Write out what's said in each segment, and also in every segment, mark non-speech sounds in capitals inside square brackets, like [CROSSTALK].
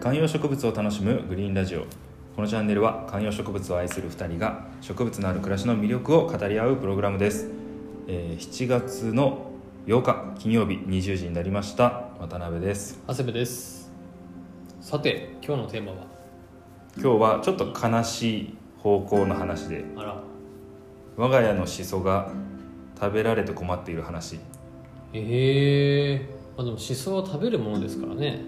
観葉植物を楽しむグリーンラジオ。このチャンネルは観葉植物を愛する2人が植物のある暮らしの魅力を語り合うプログラムです、えー7月の8日金曜日20時になりました。渡辺です。長谷部です。さて今日のテーマは？今日はちょっと悲しい方向の話であら。我が家のシソが食べられて困っている話。ええまあでもシソは食べるものですからね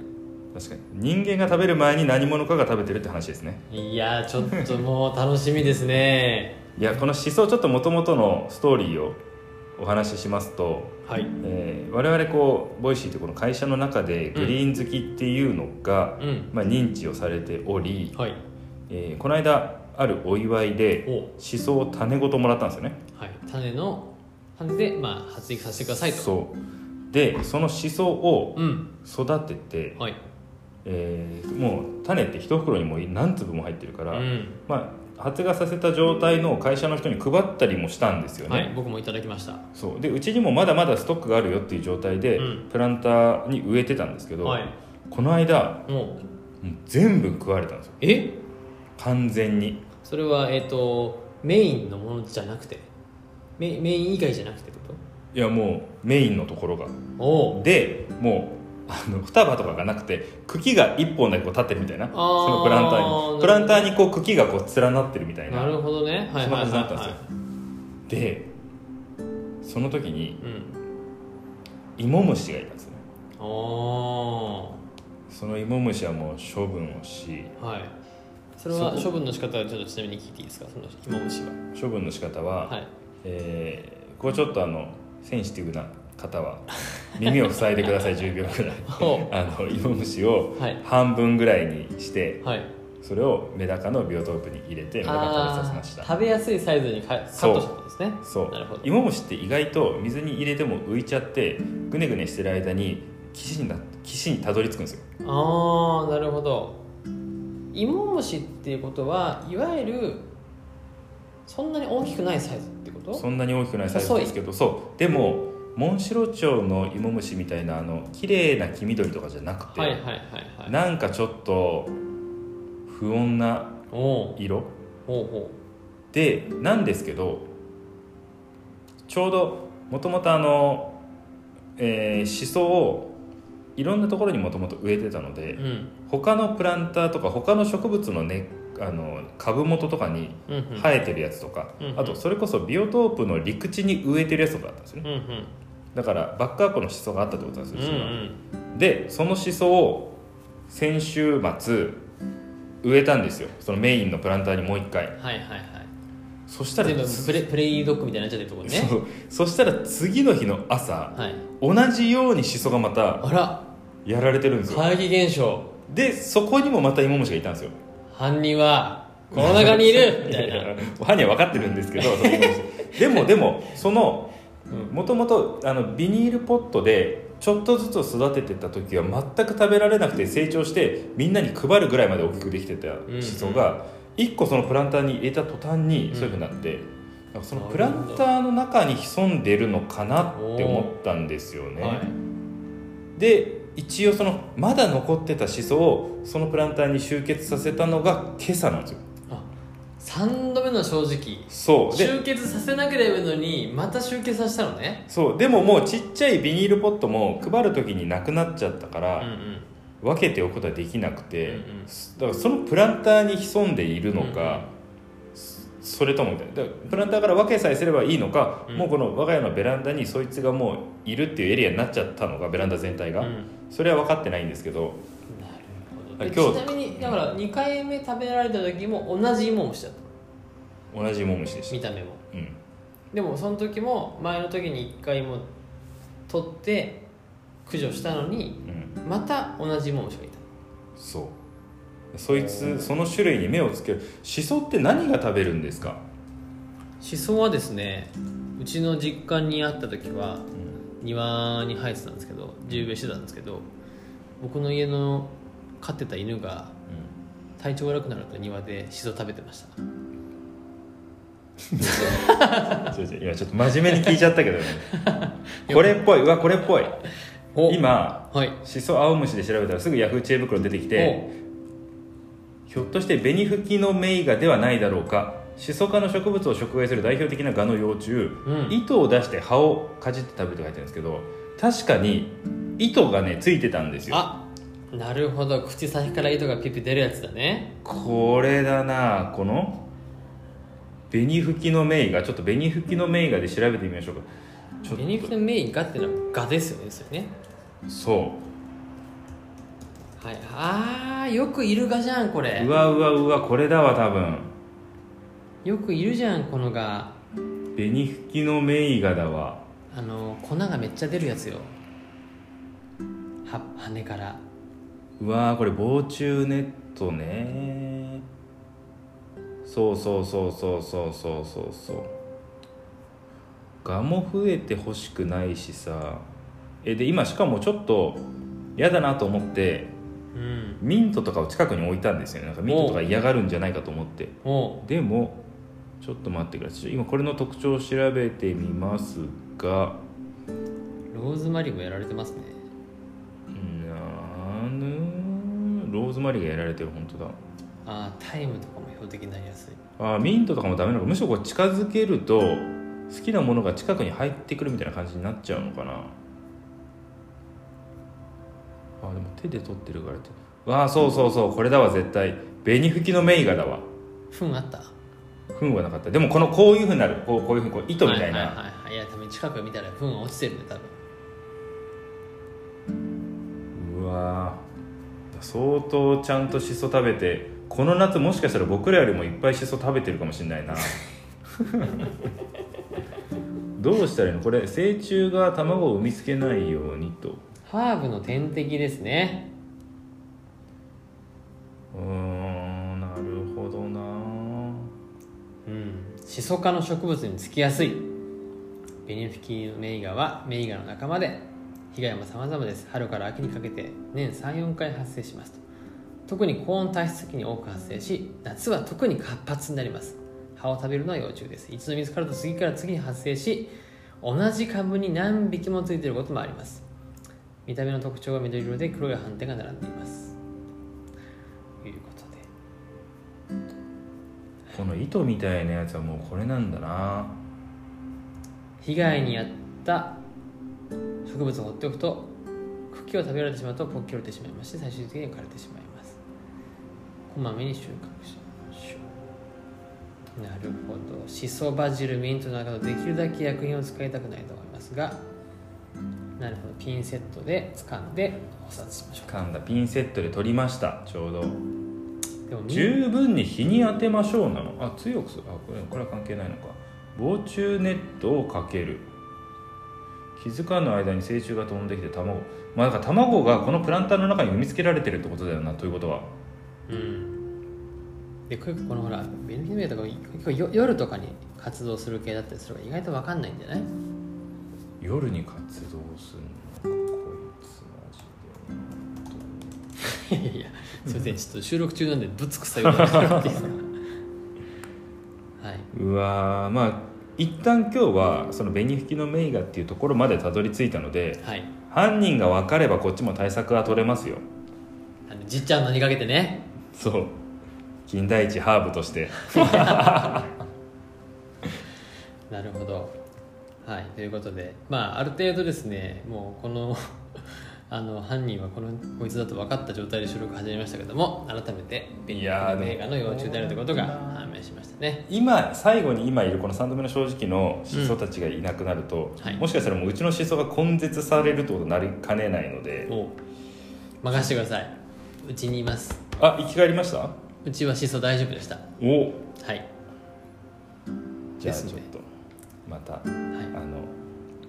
確かに。人間が食べる前に何者かが食べてるって話ですね。いやーちょっともう楽しみですね。いやこのシソちょっともともとのストーリーをお話ししますとはい。えー我々こう Voicy というこの会社の中でグリーン好きっていうのが、うん。まあ、認知をされており、はい。えーこの間あるお祝いでお。シソを種ごともらったんですよね。はい。種の種でまあ発育させてくださいと。そう。でそのシソをうん。育てて、はいえーもう種って一袋にもう何粒も入ってるから、うん。まあ、発芽させた状態の会社の人に配ったりもしたんですよね、はい僕もいただきました。そう。でうちにもまだまだストックがあるよっていう状態で、うん。プランターに植えてたんですけど、はい。この間もう。全部食われたんですよ。え？完全に。それはえっ、とメインのものじゃなくて？メメイン以外じゃなくてってこいやもうメインのところが。でもうあの双葉とかがなくて茎が1本だけこう立ってるみたいな。ーそのプランターに。プランターにこう茎がこう連なってるみたいな。なるほどね。はいそんなはいはい。感じだったんですよ。はいでその時にうん。芋虫がいたんですよね。おその芋虫はもう処分をしーはい。それはそ処分の仕方はちょっとちなみに聞いていいですか？その芋虫は。処分の仕方は、はい。えーここちょっとあのセンシティブな方は耳を塞いでください [LAUGHS] 10秒ぐらい。ほあの芋虫をはい。半分ぐらいにしてはい。それをメダカのビオトープに入れてメダカ食べさせました。食べやすいサイズにカカットしたんですね。そう。なるほど。芋虫って意外と水に入れても浮いちゃってぐねぐねしてる間に岸にな岸にたどり着くんですよ。ああなるほど。芋虫っていうことはいわゆるそんなに大きくないサイズってこと？そんなに大きくないサイズですけどそう。でもモンシロチョウの芋虫みたいなあの綺麗な黄緑とかじゃなくて、はいはいはいはい。なんかちょっと不穏なおお色？でなんですけどちょうどもともとあの、えー、シソをいろんなところにもともと植えてたので、ううん。他のプランターとか他の植物の根あの株元とかに生えてるやつとか、うんうん。あとそれこそビオトープの陸地に植えてるやつとかあったんですよね。うんうん。だからバックアップのシソがあったってことなんですよ、うんうん。でそのシソを先週末植えたんですよ。そのメインのプランターにもう一回。はいはいはい。そしたらプレプレイドッグみたいになっちゃってるところね。そう。そしたら次の日の朝はい。同じようにシソがまたあら。やられてるんですよ。怪奇現象。でそこにもまた芋虫がいたんですよ犯人はこの中にいる [LAUGHS] みたいな。犯人は分かってるんですけどで。もでもそのもともとビニールポットでちょっとずつ育ててた時は全く食べられなくて成長してみんなに配るぐらいまで大きくできてたシソが1個そのプランターに入れた途端にそういうふうになって、なんかそのプランターの中に潜んでるのかなって思ったんですよね。はい。で一応そのまだ残ってたシソをそのプランターに集結させたのが今朝なんですよ。あ3度目の正直。そう。で集結させなければいいのにまた集結させたのね。そう。でももうちっちゃいビニールポットも配る時になくなっちゃったから、うんうん。分けておくことはできなくて、うんうん。だからそのプランターに潜んでいるのか、そそれともみたいな。だからプランターから分けさえすればいいのか、うん。もうこの我が家のベランダにそいつがもういるっていうエリアになっちゃったのかベランダ全体が、うん。それは分かってないんですけど。なるほど。で今日ちなみにだから2回目食べられた時も同じ芋虫だった同じ芋虫でし見た目も。た、うん、でもその時も前の時に1回も取って駆除したのにうん。また同じ芋虫がいた。そうそいつその種類に目をつける。シソって何が食べるんですか、シソはですねうちの実家にあった時はうん庭に生えてたんですけど地植えしてたんですけど僕の家の飼ってた犬が体調悪くなると庭でシソ食べてました。今ちょっと真面目に聞いちゃったけどね。[LAUGHS] これっぽい。うわこれっぽい。お今はい。しそ青虫で調べたらすぐヤフー知恵袋出てきてひょっとして紅吹きの名画ではないだろうか。シソ科の植物を食害する代表的な蛾の幼虫、うん。糸を出して葉をかじって食べて書いてあるんですけど確かに糸がねついてたんですよ。あなるほど。口先から糸がピュピュ出るやつだね。これだな。この紅吹きの名画ちょっと紅吹きの名画で調べてみましょうか。ちょっベニフィのメインガっていうのはガですよねそれね。とそはい。あーよくいるガじゃんこうれ。うわうわうわこれだわ多分。よくいるじゃんこのガ紅吹きの名画だわ。あの粉がめっちゃ出るやつよ。は羽から。うわーこれ防虫ネットね。そうそうそうそうそうそうそう。そう蛾も増えてほしくないしさ。えで今しかもちょっと嫌だなと思ってうん。ミントとかを近くに置いたんですよね。なんかミントとか嫌がるんじゃないかと思って。おでもちょっと待ってください。今これの特徴を調べてみますが。ローズマリーもやられてますね。なぬローズマリーがやられてる本当だ。あータイムとかも標的になりやすい。あーミントとかもダメなのか。むしろこう近づけると好きなものが近くに入ってくるみたいな感じになっちゃうのかなでも手で取ってるからって。わあそうそうそうこれだわ絶対。紅吹きのメイガだわ。糞あった？糞はなかった。でもこのこういうふうになる。こうこういうふうにこう糸みたいな、はいはいはいはい。いや多分近く見たら糞が落ちてるね多分。うわー相当ちゃんとシソ食べてこの夏もしかしたら僕らよりもいっぱいシソ食べてるかもしれないな。[LAUGHS] どうしたらいいの？これ成虫が卵を産みつけないようにとハーブの天敵ですね。うーんなるほどな。うん。シソ科の植物につきやすい。ベニフィキのメイガはメイガの仲間で被害も様々です。春から秋にかけて年34回発生しますと。特に高温多湿期に多く発生し夏は特に活発になります。葉を食べるのは幼虫です。一度見つかると次から次に発生し同じ株に何匹もついていることもあります見た目の特徴は緑色で黒い斑点が並んでいます。ということで。この糸みたいなやつはもうこれなんだな。被害に遭った植物を放っておくと茎を食べられてしまうとポッキ折れてしまいまして最終的に枯れてしまいます。こまめに収穫しましょう。なるほど。シソバジルミントなどできるだけ薬品を使いたくないと思いますがなるほど。ピンセットで掴んでお札しましょ噛んだピンセットで取りました。ちょうど。うでも十分に日に当てましょうなの。あ強くする。あこれこれは関係ないのか。防虫ネットをかける。気づかぬ間に成虫が飛んできて卵。まあだから卵がこのプランターの中に産みつけられてるってことだよなということは。うん。でこれこのほらベルギーメイとか結構よ夜とかに活動する系だったりするから意外と分かんないんじゃない？夜に活動するの？かこいつマジで。いやいや。すいませんちょっと収録中なんでぶつくさようになってるっていうはい。うわーまあ一旦今日はその紅吹きの名画っていうところまでたどり着いたのではい。犯人が分かればこっちも対策は取れますよ。あのじっちゃんのにかけてね。そう。金田一ハーブとして。[LAUGHS] なるほどはいということでまあある程度ですねもうこの [LAUGHS] あの犯人はこのこいつだと分かった状態で収録始めましたけども改めてベニーでも映画の幼虫であるということが判明しましたね。今最後に今いるこの3度目の正直のシソたちがいなくなると、はい。もしかしたらもううちのシソが根絶されるってことになりかねないので。お任せてください。うちにいます。あ生き返りました？うちはシソ大丈夫でした。お。はい。じゃあちょっとまた、はい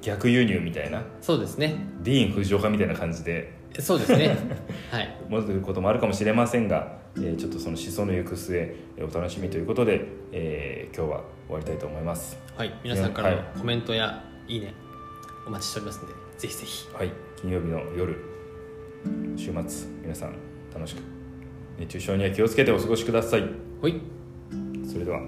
逆輸入みたいな？そうですね。ディーン・フジオカみたいな感じで。そうですね。[LAUGHS] はい。戻ることもあるかもしれませんが、えーちょっとその思想の行く末えーお楽しみということで、えー今日は終わりたいと思います。はい。皆さんからのはい。コメントやいいねお待ちしておりますのでぜひぜひ。はい。金曜日の夜週末皆さん楽しく熱中症には気をつけてお過ごしください。ほい。それでは